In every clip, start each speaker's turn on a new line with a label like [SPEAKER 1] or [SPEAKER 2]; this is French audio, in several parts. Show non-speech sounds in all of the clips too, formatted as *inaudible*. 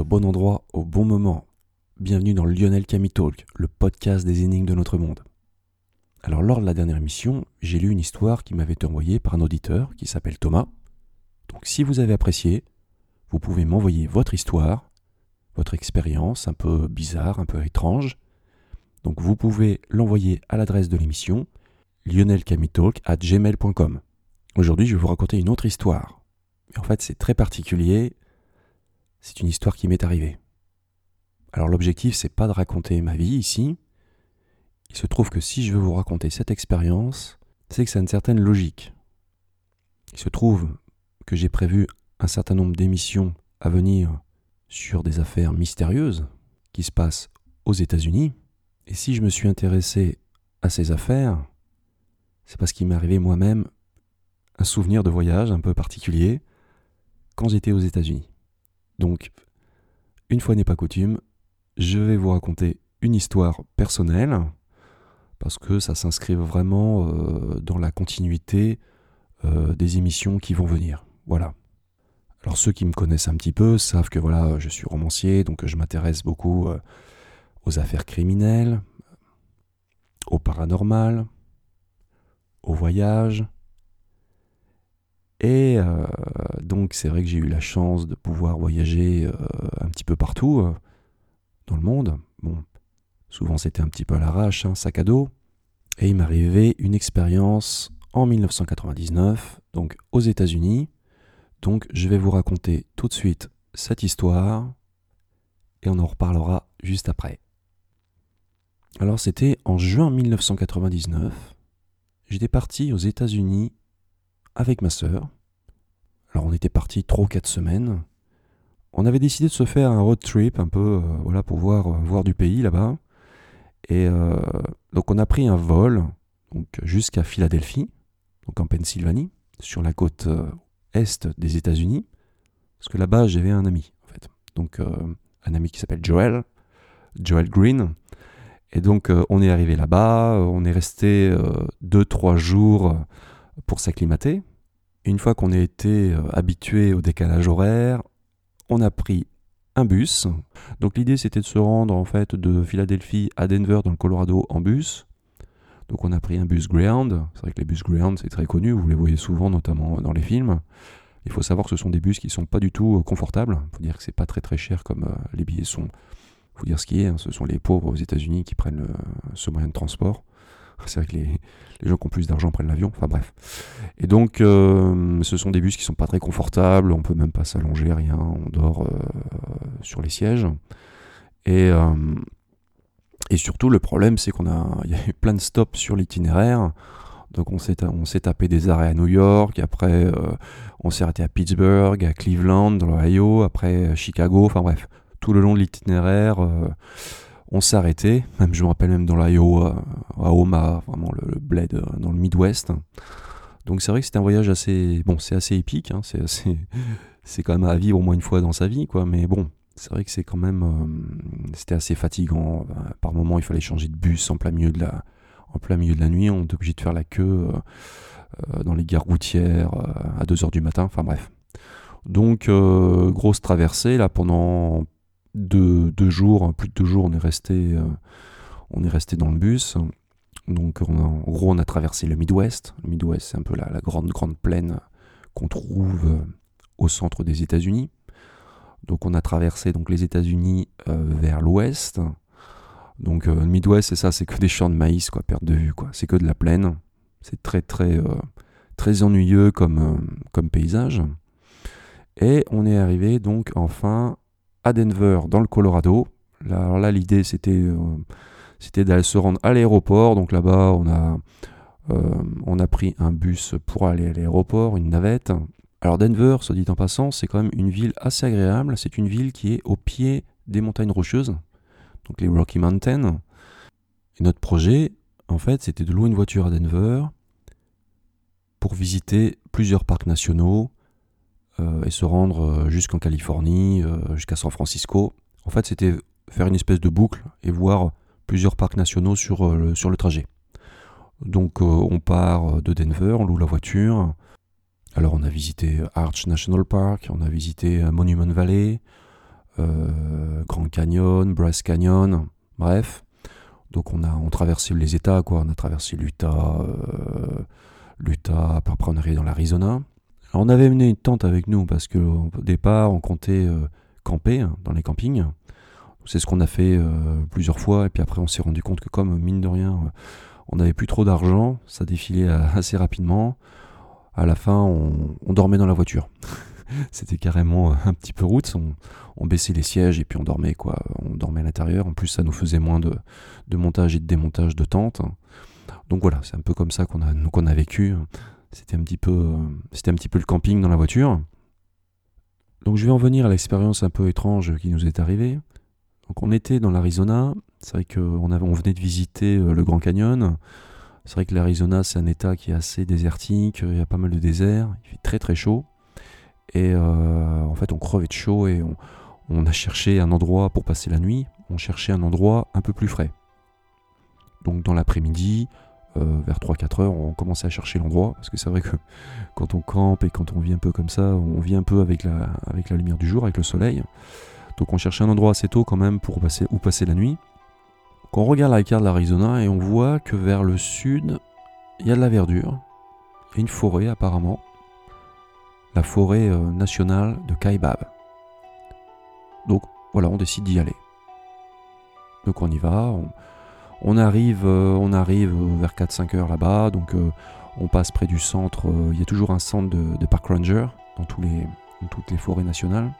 [SPEAKER 1] au bon endroit, au bon moment. Bienvenue dans Lionel Cami Talk, le podcast des énigmes de notre monde. Alors, lors de la dernière émission, j'ai lu une histoire qui m'avait été envoyée par un auditeur qui s'appelle Thomas. Donc, si vous avez apprécié, vous pouvez m'envoyer votre histoire, votre expérience un peu bizarre, un peu étrange. Donc, vous pouvez l'envoyer à l'adresse de l'émission gmail.com. Aujourd'hui, je vais vous raconter une autre histoire. En fait, c'est très particulier. C'est une histoire qui m'est arrivée. Alors l'objectif, c'est pas de raconter ma vie ici. Il se trouve que si je veux vous raconter cette expérience, c'est que ça a une certaine logique. Il se trouve que j'ai prévu un certain nombre d'émissions à venir sur des affaires mystérieuses qui se passent aux États-Unis. Et si je me suis intéressé à ces affaires, c'est parce qu'il m'est arrivé moi-même un souvenir de voyage un peu particulier quand j'étais aux États-Unis. Donc, une fois n'est pas coutume, je vais vous raconter une histoire personnelle parce que ça s'inscrit vraiment euh, dans la continuité euh, des émissions qui vont venir. Voilà. Alors ceux qui me connaissent un petit peu savent que voilà, je suis romancier, donc je m'intéresse beaucoup euh, aux affaires criminelles, au paranormal, au voyage, et euh, donc c'est vrai que j'ai eu la chance de pouvoir voyager euh, un petit peu partout euh, dans le monde. Bon, souvent c'était un petit peu à l'arrache, un sac à dos. Et il m'arrivait une expérience en 1999, donc aux États-Unis. Donc je vais vous raconter tout de suite cette histoire et on en reparlera juste après. Alors c'était en juin 1999. J'étais parti aux États-Unis avec ma sœur. Alors on était parti 3 ou 4 semaines. On avait décidé de se faire un road trip un peu euh, voilà pour voir, euh, voir du pays là-bas. Et euh, donc on a pris un vol jusqu'à Philadelphie, donc en Pennsylvanie, sur la côte est des États-Unis, parce que là-bas j'avais un ami en fait. Donc un ami qui s'appelle Joel, Joel Green. Et donc on est arrivé là-bas, on est resté 2-3 jours pour s'acclimater. Une fois qu'on a été euh, habitué au décalage horaire, on a pris un bus. Donc l'idée c'était de se rendre en fait de Philadelphie à Denver dans le Colorado en bus. Donc on a pris un bus Greyhound. C'est vrai que les bus Greyhound c'est très connu, vous les voyez souvent notamment dans les films. Il faut savoir que ce sont des bus qui sont pas du tout euh, confortables. Il faut dire que c'est pas très très cher comme euh, les billets sont. Il faut dire ce qui est. Hein. Ce sont les pauvres aux États-Unis qui prennent ce moyen de transport. C'est vrai que les, gens qui ont plus d'argent prennent l'avion. Enfin bref. Et donc, euh, ce sont des bus qui sont pas très confortables. On peut même pas s'allonger, rien. On dort euh, sur les sièges. Et, euh, et surtout, le problème, c'est qu'on a, *laughs* y a eu plein de stops sur l'itinéraire. Donc on s'est, on s'est tapé des arrêts à New York, après on s'est arrêté à Pittsburgh, à Cleveland, dans l'Ohio, après Chicago, enfin bref, tout le long de l'itinéraire, on s'est arrêté, même je me rappelle même dans l'Iowa, à Omaha, vraiment le, bled euh, dans le Midwest. Donc c'est vrai que c'était un voyage assez, bon, c'est assez épique, hein, c'est *laughs* c'est quand même à vivre au moins une fois dans sa vie, quoi. Mais bon, c'est vrai que c'est quand même, euh, c'était assez fatigant. Euh, par moments, il fallait changer de bus en plein milieu de la, nuit. On était obligé de faire la queue dans les gares routières à 2 heures du matin. Enfin bref. Donc grosse traversée là pendant deux, jours, plus de deux jours, on est resté, euh, on est resté dans le bus. Donc en gros, on a traversé le Midwest. Le Midwest, c'est un peu la, grande, grande plaine qu'on trouve euh, au centre des États-Unis. Donc on a traversé donc les États-Unis euh, vers l'ouest. Donc le Midwest, c'est ça, c'est que des champs de maïs, quoi, perte de vue, quoi. C'est que de la plaine. C'est très très très ennuyeux comme, comme paysage. Et on est arrivé donc enfin à Denver, dans le Colorado. Là, alors là, l'idée, c'était euh, c'était d'aller se rendre à l'aéroport. Donc là-bas, on a, euh, on a pris un bus pour aller à l'aéroport, une navette. Alors Denver, se dit en passant, c'est quand même une ville assez agréable. C'est une ville qui est au pied des montagnes rocheuses, donc les Rocky Mountains. Et notre projet, en fait, c'était de louer une voiture à Denver pour visiter plusieurs parcs nationaux, et se rendre euh, jusqu'en Californie, euh, jusqu'à San Francisco. En fait, c'était faire une espèce de boucle et voir plusieurs parcs nationaux sur, le, sur le trajet. Donc on part de Denver, on loue la voiture. Alors on a visité Arch National Park, on a visité Monument Valley, Grand Canyon, Bryce Canyon, bref. Donc on a on traversé les États, quoi. On a traversé l'Utah, l'Utah, après on est arrivé dans l'Arizona. On avait mené une tente avec nous parce qu'au départ on comptait camper hein, dans les campings. C'est ce qu'on a fait euh, plusieurs fois, et puis après on s'est rendu compte que comme mine de rien, euh, on n'avait plus trop d'argent, ça défilait euh, *laughs* assez rapidement. À la fin, on, dormait dans la voiture. *laughs* C'était carrément un petit peu route. On, baissait les sièges et puis on dormait quoi. On dormait à l'intérieur. En plus, ça nous faisait moins de, montage et de démontage de tentes. Donc voilà, c'est un peu comme ça qu'on a vécu. C'était un petit peu, c'était petit peu le camping dans la voiture. Donc je vais en venir à l'expérience un peu étrange qui nous est arrivée. Donc on était dans l'Arizona, c'est vrai qu'on on venait de visiter euh, le Grand Canyon. C'est vrai que l'Arizona c'est un état qui est assez désertique, il y a pas mal de désert, il fait très très chaud. Et euh, en fait on crevait de chaud et on, a cherché un endroit pour passer la nuit, on cherchait un endroit un peu plus frais. Donc dans l'après-midi, euh, vers 3-4 heures, on commençait à chercher l'endroit, parce que c'est vrai que *laughs* quand on campe et quand on vit un peu comme ça, on vit un peu avec la, lumière du jour, avec le soleil. Donc on cherchait un endroit assez tôt quand même pour passer, où passer la nuit. Quand on regarde la carte de l'Arizona et on voit que vers le sud, il y a de la verdure, et une forêt apparemment, la forêt euh, nationale de Kaibab. Donc voilà, on décide d'y aller. Donc on y va, arrive, euh, on arrive vers 4-5 heures là-bas, donc euh, on passe près du centre, il y a toujours un centre de, park ranger dans, toutes les forêts nationales.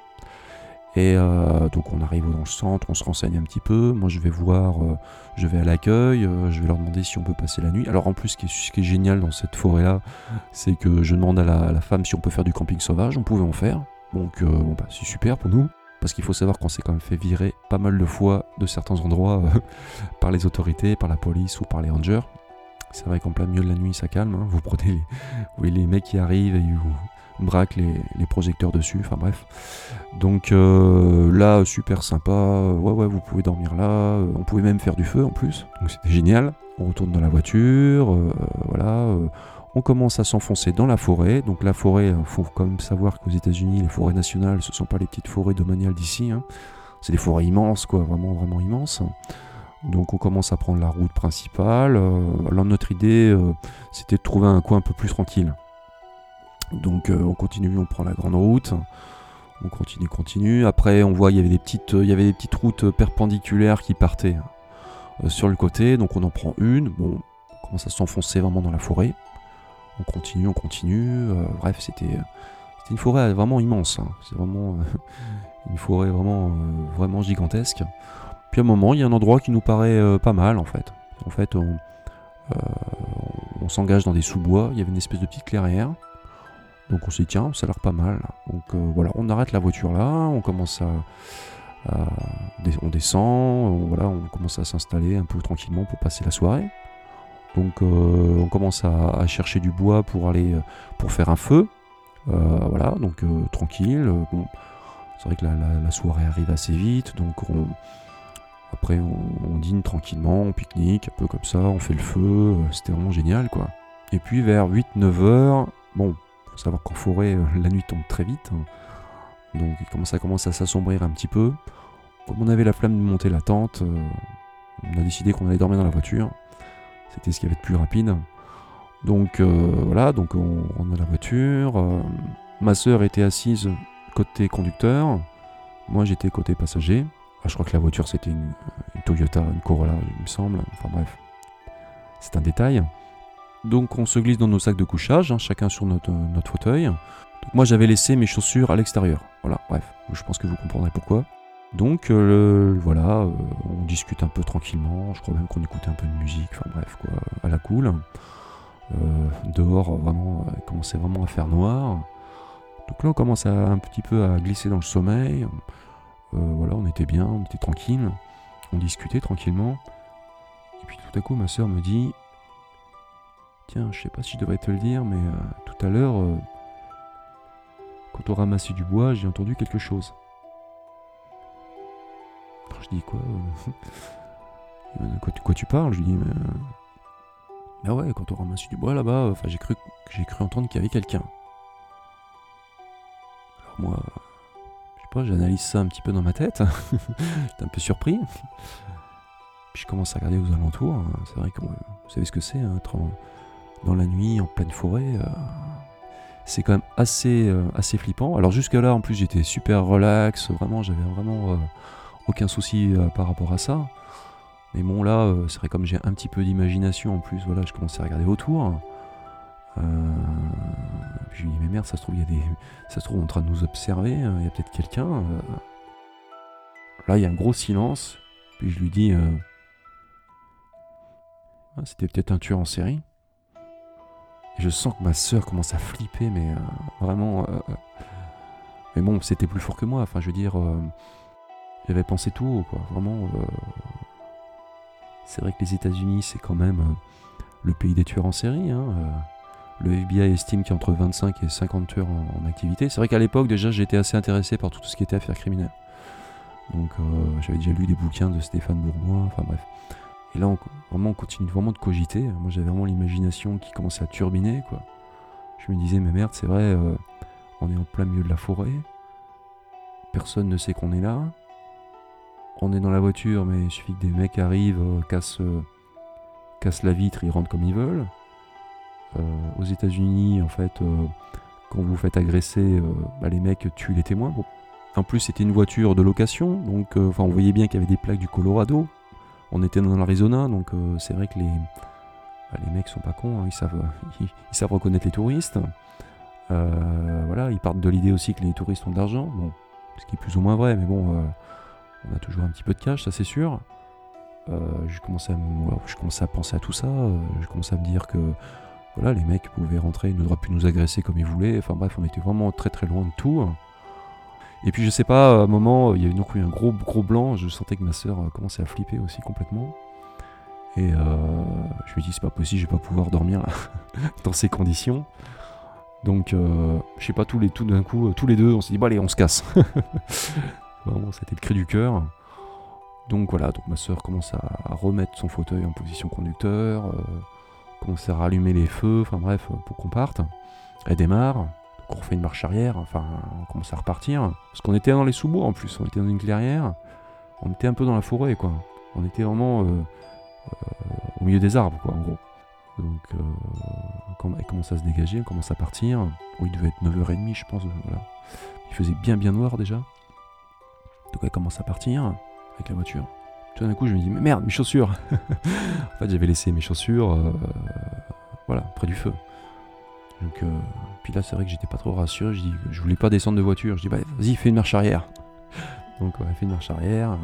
[SPEAKER 1] Et euh, donc on arrive dans le centre, on se renseigne un petit peu. Moi je vais voir, euh, je vais à l'accueil, euh, je vais leur demander si on peut passer la nuit. Alors en plus ce qui est, génial dans cette forêt là, c'est que je demande à la, femme si on peut faire du camping sauvage, on pouvait en faire. Donc bon, bah, c'est super pour nous. Parce qu'il faut savoir qu'on s'est quand même fait virer pas mal de fois de certains endroits *laughs* par les autorités, par la police ou par les rangers. C'est vrai qu'en plein milieu de la nuit ça calme, hein. vous prenez les, les mecs qui arrivent et vous, braque les, projecteurs dessus, enfin bref. Donc euh, là, super sympa, ouais ouais, vous pouvez dormir là, euh, on pouvait même faire du feu en plus, donc c'était génial. On retourne dans la voiture, euh, voilà, on commence à s'enfoncer dans la forêt. Donc la forêt, il faut quand même savoir qu'aux États-Unis, les forêts nationales, ce sont pas les petites forêts domaniales d'ici, hein. c'est des forêts immenses, quoi, vraiment vraiment immenses. Donc on commence à prendre la route principale. alors notre idée, c'était de trouver un coin un peu plus tranquille. Donc euh, on continue, on prend la grande route. On continue, continue. Après, on voit il y avait des petites, il y avait des petites routes perpendiculaires qui partaient euh, sur le côté. Donc on en prend une. Bon, on commence à s'enfoncer vraiment dans la forêt. On continue, on continue. Euh, bref, c'était une forêt vraiment immense. Hein. C'est vraiment *laughs* une forêt vraiment, vraiment gigantesque. Puis à un moment, il y a un endroit qui nous paraît pas mal en fait. En fait, on, s'engage dans des sous-bois. Il y avait une espèce de petite clairière. Donc on s'est dit tiens, ça a l'air pas mal. Donc euh, voilà, on arrête la voiture là, on commence à, on descend, voilà, on commence à s'installer un peu tranquillement pour passer la soirée. Donc euh, on commence à, chercher du bois pour aller pour faire un feu. Euh, voilà, donc tranquille. C'est vrai que la, soirée arrive assez vite, donc on, après on, dîne tranquillement, on pique-nique, un peu comme ça, on fait le feu, c'était vraiment génial quoi. Et puis vers 8-9 heures, bon, faut savoir qu'en forêt, euh, la nuit tombe très vite. Hein. Donc ça commence à s'assombrir un petit peu. Comme on avait la flamme de monter la tente, euh, on a décidé qu'on allait dormir dans la voiture. C'était ce qui avait de plus rapide. Donc euh, voilà, donc on dans la voiture. ma soeur était assise côté conducteur. Moi j'étais côté passager. Ah, je crois que la voiture c'était une, Toyota, une Corolla, il me semble. Enfin bref, c'est un détail. Donc on se glisse dans nos sacs de couchage, hein, chacun sur notre, notre fauteuil. Donc moi j'avais laissé mes chaussures à l'extérieur. Voilà, bref, je pense que vous comprendrez pourquoi. Donc euh, voilà, euh, on discute un peu tranquillement, je crois même qu'on écoutait un peu de musique, enfin bref quoi, à la cool. Euh, dehors vraiment, il commençait vraiment à faire noir. Donc là on commence un petit peu à glisser dans le sommeil. voilà, on était bien, on était tranquille, on discutait tranquillement. Et puis tout à coup ma soeur me dit Tiens, je sais pas si je devrais te le dire, mais tout à l'heure, quand on ramassait du bois, j'ai entendu quelque chose. Quoi *laughs* euh, quoi, tu parles? Je lui dis, mais. Ah ouais, quand on ramassait du bois là-bas, enfin, j'ai cru, j'ai cru entendre qu'il y avait quelqu'un. moi, je sais pas, j'analyse ça un petit peu dans ma tête. *laughs* J'étais un peu surpris. Puis je commence à regarder aux alentours. C'est vrai que vous savez ce que c'est, hein, être dans la nuit, en pleine forêt. Euh, c'est quand même assez, euh, assez flippant. Alors jusque-là, en plus, j'étais super relax. Vraiment, j'avais vraiment aucun souci par rapport à ça. Mais bon, là, c'est vrai comme j'ai un petit peu d'imagination en plus. Voilà, je commençais à regarder autour. puis je me dis, mais merde, ça se trouve, il y a des... ça se trouve, on est en train de nous observer. Hein, il y a peut-être quelqu'un. Là, il y a un gros silence. Puis je lui dis, ah, c'était peut-être un tueur en série. Et je sens que ma sœur commence à flipper, mais euh, vraiment. Euh, euh. mais bon, c'était plus fort que moi. Enfin, je veux dire, j'avais pensé tout haut, quoi. Vraiment. c'est vrai que les États-Unis, c'est quand même le pays des tueurs en série. Hein, le FBI estime qu'il y a entre 25 et 50 tueurs en, activité. C'est vrai qu'à l'époque, déjà, j'étais assez intéressé par tout ce qui était affaires criminelles. Donc, j'avais déjà lu des bouquins de Stéphane Bourgoin. Enfin, bref. Et là, on, vraiment, on continue vraiment de cogiter. Moi, j'avais vraiment l'imagination qui commençait à turbiner, quoi. Je me disais, mais merde, c'est vrai, euh, on est en plein milieu de la forêt. Personne ne sait qu'on est là. On est dans la voiture, mais il suffit que des mecs arrivent, euh, euh, cassent, la vitre, ils rentrent comme ils veulent. aux États-Unis, en fait, quand vous vous faites agresser, bah, les mecs tuent les témoins. En plus, c'était une voiture de location, donc on voyait bien qu'il y avait des plaques du Colorado on était dans l'Arizona, donc euh, c'est vrai que les, bah, les mecs sont pas cons, hein, ils, savent, *laughs* reconnaître les touristes. Euh, voilà, ils partent de l'idée aussi que les touristes ont de l'argent, ce qui est plus ou moins vrai, mais bon, euh, on a toujours un petit peu de cash, ça c'est sûr. je, commençais à, je commençais à penser à tout ça, je commençais à me dire que voilà, les mecs pouvaient rentrer, ils n'auraient pu nous agresser comme ils voulaient, enfin bref, on était vraiment très très loin de tout. Et puis je sais pas, à un moment, il y a eu un gros gros blanc, je sentais que ma euh, commençait à flipper aussi complètement. Et euh, je me dis c'est pas possible, je vais pas pouvoir dormir *laughs* dans ces conditions. Donc euh, je sais pas tous les tout d'un coup, tous les deux, on s'est dit bah allez on se casse. *laughs* Vraiment c'était le cri du cœur. Donc voilà, donc ma soeur commence à, remettre son fauteuil en position conducteur, commence à rallumer les feux, enfin bref, pour qu'on parte. Elle démarre, on refait une marche arrière, enfin, on commence à repartir. Parce qu'on était dans les sous-bois en plus, on était dans une clairière, on était un peu dans la forêt, quoi. On était vraiment euh, euh, au milieu des arbres, quoi, en gros. Donc, euh, elle commence à se dégager, on commence à partir. Oh, il devait être 9h30, je pense, voilà. Il faisait bien, bien noir déjà. Donc, elle commence à partir avec la voiture. Tout d'un coup, je me dis, mais merde, mes chaussures *laughs* En fait, j'avais laissé mes chaussures, voilà, près du feu. Donc, euh, puis là, c'est vrai que j'étais pas trop rassuré. Je dis, je voulais pas descendre de voiture. Je dis, bah, vas-y, fais une marche arrière. *laughs* Donc, on fait une marche arrière.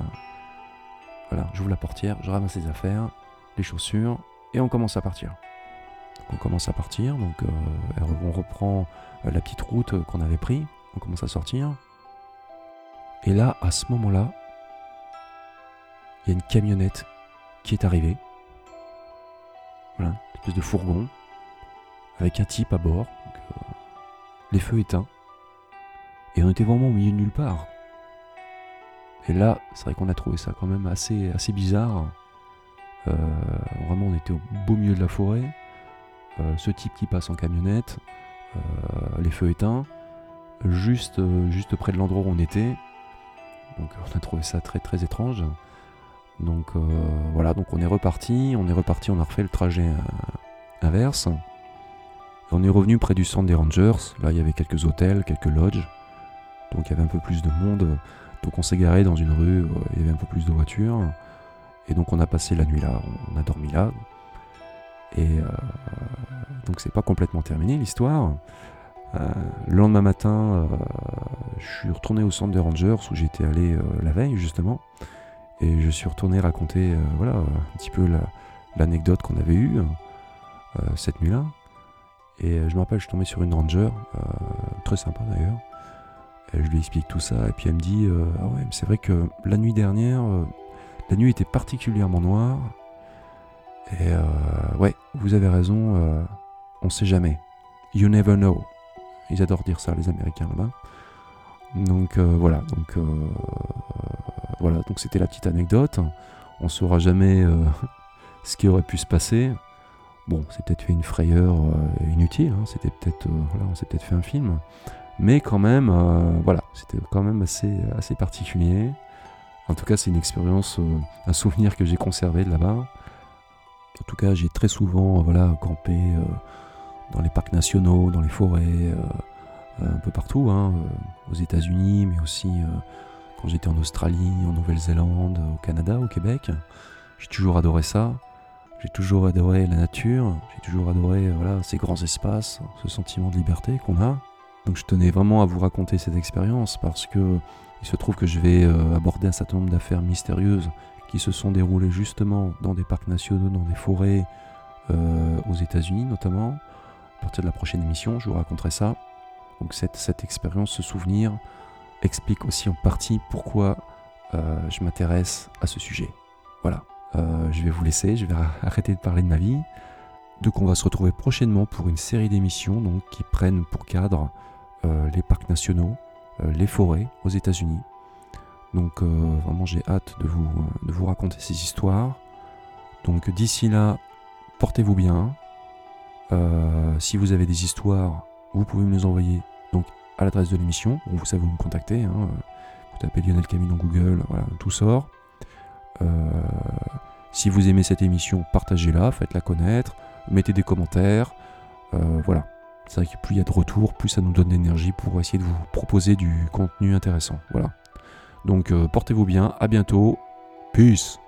[SPEAKER 1] Voilà, j'ouvre la portière, je ramasse les affaires, les chaussures, et on commence à partir. on commence à partir, donc euh, on reprend euh, la petite route qu'on avait pris. On commence à sortir. Et là, à ce moment-là, il y a une camionnette qui est arrivée. Voilà, une espèce de fourgon avec un type à bord, euh, les feux éteints, et on était vraiment au milieu de nulle part. Et là, c'est vrai qu'on a trouvé ça quand même assez, bizarre. Euh, vraiment, on était au beau milieu de la forêt. Euh, ce type qui passe en camionnette, les feux éteints, juste, juste près de l'endroit où on était. Donc, on a trouvé ça très très étrange. Donc voilà, donc on est reparti, on est reparti, on a refait le trajet inverse on est revenu près du centre des Rangers. Là, il y avait quelques hôtels, quelques lodges. Donc il y avait un peu plus de monde. Donc on s'est garé dans une rue, euh, il y avait un peu plus de voitures. Et donc on a passé la nuit là, on a dormi là. Et euh, donc c'est pas complètement terminé l'histoire. Euh, le lendemain matin, je suis retourné au centre des Rangers où j'étais allé la veille justement. Et je suis retourné raconter voilà, un petit peu l'anecdote qu'on avait eue cette nuit-là. Et euh, je me rappelle, je suis tombé sur une ranger, euh, très sympa d'ailleurs. je lui explique tout ça, et puis elle me dit euh, Ah ouais, c'est vrai que la nuit dernière, la nuit était particulièrement noire. Et ouais, vous avez raison, on sait jamais. You never know. Ils adorent dire ça, les Américains là-bas. Donc voilà, donc voilà, donc c'était la petite anecdote. On saura jamais *laughs* ce qui aurait pu se passer. Bon, c'est peut-être fait une frayeur euh, inutile, hein. c'était peut-être, euh, voilà, on s'est peut-être fait un film. Mais quand même, voilà, c'était quand même assez, particulier. En tout cas, c'est une expérience, un souvenir que j'ai conservé là-bas. En tout cas, j'ai très souvent voilà, campé dans les parcs nationaux, dans les forêts, un peu partout, hein, aux États-Unis, mais aussi quand j'étais en Australie, en Nouvelle-Zélande, au Canada, au Québec. J'ai toujours adoré ça. J'ai toujours adoré la nature. J'ai toujours adoré voilà, ces grands espaces, ce sentiment de liberté qu'on a. Donc je tenais vraiment à vous raconter cette expérience parce que il se trouve que je vais euh, aborder un certain nombre d'affaires mystérieuses qui se sont déroulées justement dans des parcs nationaux, dans des forêts, euh, aux États-Unis notamment. À partir de la prochaine émission, je vous raconterai ça. Donc cette, expérience, ce souvenir, explique aussi en partie pourquoi euh, je m'intéresse à ce sujet. Voilà, euh, je vais vous laisser, je vais *laughs* arrêter de parler de ma vie. Donc on va se retrouver prochainement pour une série d'émissions qui prennent pour cadre euh, les parcs nationaux, les forêts aux États-Unis. Donc vraiment j'ai hâte de vous raconter ces histoires. Donc d'ici là, portez-vous bien. Si vous avez des histoires, vous pouvez me les envoyer donc à l'adresse de l'émission. vous savez où me contacter. Hein. Vous tapez Lionel Camille dans Google, voilà, tout sort. Euh, si vous aimez cette émission, partagez-la, faites-la connaître, mettez des commentaires. Euh, voilà. C'est vrai que plus il y a de retours, plus ça nous donne d'énergie pour essayer de vous proposer du contenu intéressant. Voilà. Donc euh, portez-vous bien, à bientôt. Peace